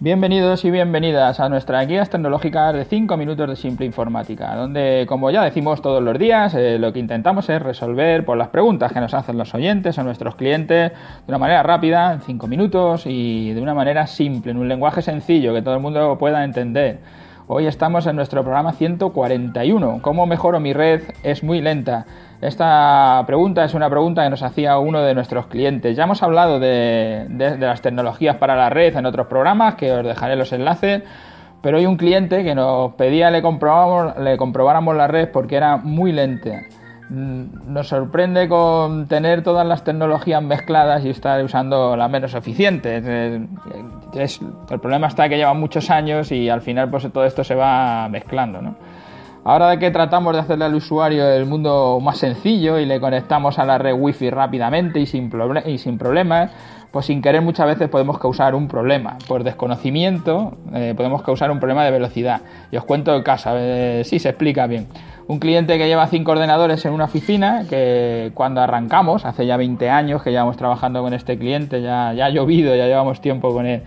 Bienvenidos y bienvenidas a nuestras guías tecnológicas de 5 minutos de simple informática, donde, como ya decimos todos los días, eh, lo que intentamos es resolver por las preguntas que nos hacen los oyentes o nuestros clientes de una manera rápida, en 5 minutos y de una manera simple, en un lenguaje sencillo que todo el mundo pueda entender. Hoy estamos en nuestro programa 141. ¿Cómo mejoro mi red? Es muy lenta. Esta pregunta es una pregunta que nos hacía uno de nuestros clientes. Ya hemos hablado de, las tecnologías para la red en otros programas, que os dejaré los enlaces, pero hay un cliente que nos pedía le, le comprobáramos la red porque era muy lenta. Mm, nos sorprende con tener todas las tecnologías mezcladas y estar usando la menos eficiente. el problema está que llevan muchos años y al final pues todo esto se va mezclando. Ahora de que tratamos de hacerle al usuario el mundo más sencillo y le conectamos a la red wifi rápidamente y sin problemas, pues sin querer muchas veces podemos causar un problema. Por desconocimiento eh, podemos causar un problema de velocidad. Y os cuento el caso, si se explica bien un cliente que lleva cinco ordenadores en una oficina, que cuando arrancamos, hace ya 20 años que llevamos trabajando con este cliente, ya, ya ha llovido, ya llevamos tiempo con él,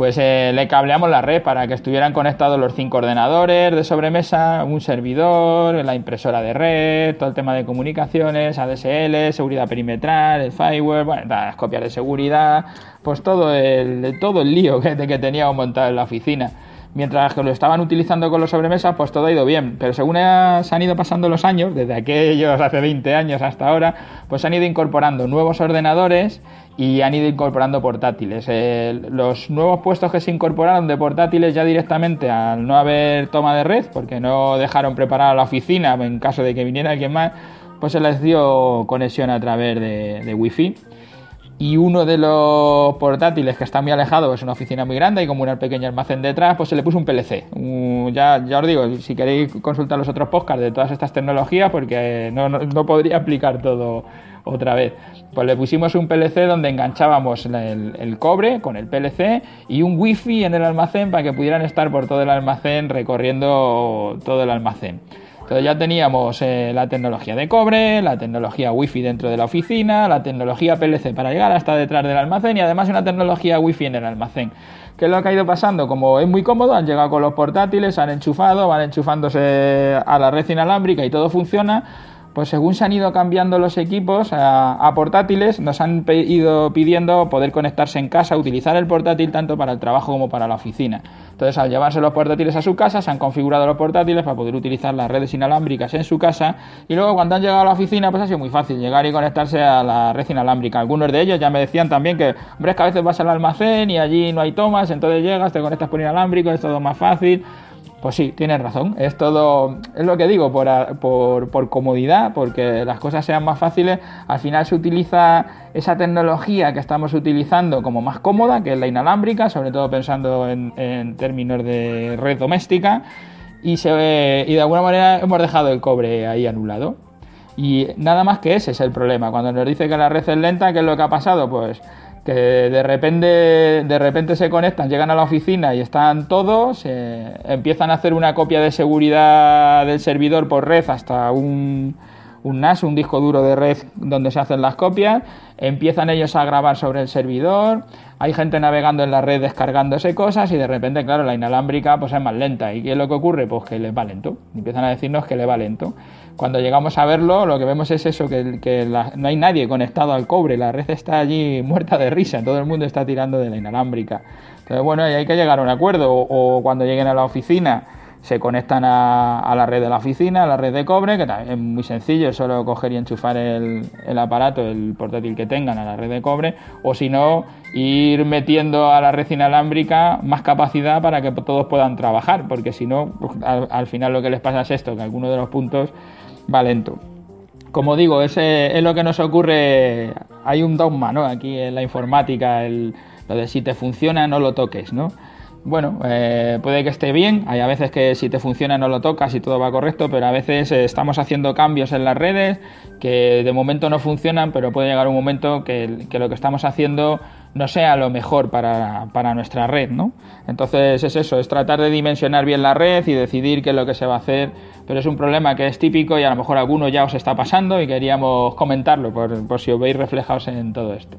pues eh, le cableamos la red para que estuvieran conectados los cinco ordenadores de sobremesa, un servidor, la impresora de red, todo el tema de comunicaciones, ADSL, seguridad perimetral, el firewall, bueno, las copias de seguridad, pues todo el, todo el lío que, que teníamos montado en la oficina mientras que lo estaban utilizando con los sobremesas, pues todo ha ido bien. Pero según se han ido pasando los años, desde aquellos hace 20 años hasta ahora, pues han ido incorporando nuevos ordenadores y han ido incorporando portátiles. Eh, los nuevos puestos que se incorporaron de portátiles ya directamente al no haber toma de red, porque no dejaron preparada la oficina en caso de que viniera alguien más, pues se les dio conexión a través de, de Wi-Fi y uno de los portátiles que está muy alejado, es una oficina muy grande y como un pequeño almacén detrás, pues se le puso un PLC. ya, ya os digo, si queréis consultar los otros podcasts de todas estas tecnologías, porque no, no, podría aplicar todo otra vez. Pues le pusimos un PLC donde enganchábamos el, el, cobre con el PLC y un wifi en el almacén para que pudieran estar por todo el almacén recorriendo todo el almacén. Entonces ya teníamos eh, la tecnología de cobre, la tecnología wifi dentro de la oficina, la tecnología PLC para llegar hasta detrás del almacén y además una tecnología wifi en el almacén. ¿Qué es lo que ha ido pasando? Como es muy cómodo, han llegado con los portátiles, han enchufado, van enchufándose a la red inalámbrica y todo funciona pues según se han ido cambiando los equipos a, portátiles, nos han ido pidiendo poder conectarse en casa, utilizar el portátil tanto para el trabajo como para la oficina. Entonces, al llevarse los portátiles a su casa, se han configurado los portátiles para poder utilizar las redes inalámbricas en su casa y luego cuando han llegado a la oficina, pues ha sido muy fácil llegar y conectarse a la red inalámbrica. Algunos de ellos ya me decían también que, hombre, es que a veces vas al almacén y allí no hay tomas, entonces llegas, te conectas por inalámbrico, es todo más fácil. Pues sí, tienes razón. Es todo, es lo que digo, por, comodidad, porque las cosas sean más fáciles, al final se utiliza esa tecnología que estamos utilizando como más cómoda, que es la inalámbrica, sobre todo pensando en, términos de red doméstica, y, se, y de alguna manera hemos dejado el cobre ahí anulado. Y nada más que ese es el problema. Cuando nos dice que la red es lenta, ¿qué es lo que ha pasado? Pues de repente, de repente se conectan, llegan a la oficina y están todos, eh, empiezan a hacer una copia de seguridad del servidor por red hasta un, un NAS, un disco duro de red donde se hacen las copias, empiezan ellos a grabar sobre el servidor, hay gente navegando en la red descargándose cosas y de repente, claro, la inalámbrica pues es más lenta. ¿Y qué es lo que ocurre? Pues que le va lento. Empiezan a decirnos que le va lento. Cuando llegamos a verlo, lo que vemos es eso, que, no hay nadie conectado al cobre, la red está allí muerta de risa, todo el mundo está tirando de la inalámbrica. Entonces, bueno, hay que llegar a un acuerdo. o cuando lleguen a la oficina se conectan a, la red de la oficina, a la red de cobre, que es muy sencillo, solo coger y enchufar el, aparato, el portátil que tengan a la red de cobre, o si no, ir metiendo a la red inalámbrica más capacidad para que todos puedan trabajar, porque si no, pues, al, final lo que les pasa es esto, que alguno de los puntos va lento. Como digo, ese es lo que nos ocurre, hay un dogma ¿no? aquí en la informática, el, lo de si te funciona no lo toques, ¿no? Bueno, eh, puede que esté bien, hay a veces que si te funciona no lo tocas y todo va correcto, pero a veces eh, estamos haciendo cambios en las redes que de momento no funcionan, pero puede llegar un momento que, lo que estamos haciendo no sea lo mejor para, nuestra red, ¿no? Entonces es eso, es tratar de dimensionar bien la red y decidir qué es lo que se va a hacer, pero es un problema que es típico y a lo mejor alguno ya os está pasando y queríamos comentarlo por, por si os veis reflejados en todo esto.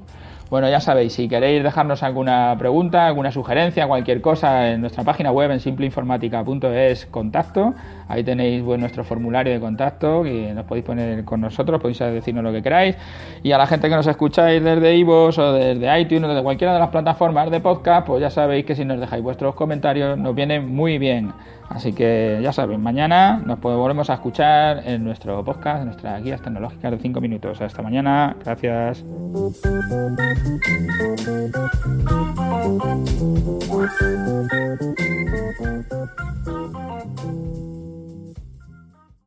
Bueno, ya sabéis, si queréis dejarnos alguna pregunta, alguna sugerencia, cualquier cosa, en nuestra página web en simpleinformática.es contacto. Ahí tenéis pues, nuestro formulario de contacto que nos podéis poner con nosotros, podéis decirnos lo que queráis. Y a la gente que nos escucháis desde iVoox o desde iTunes o desde cualquiera de las plataformas de podcast, pues ya sabéis que si nos dejáis vuestros comentarios nos viene muy bien. Así que ya sabéis, mañana nos volvemos a escuchar en nuestro podcast, en nuestras guías tecnológicas de 5 minutos. Hasta mañana, gracias.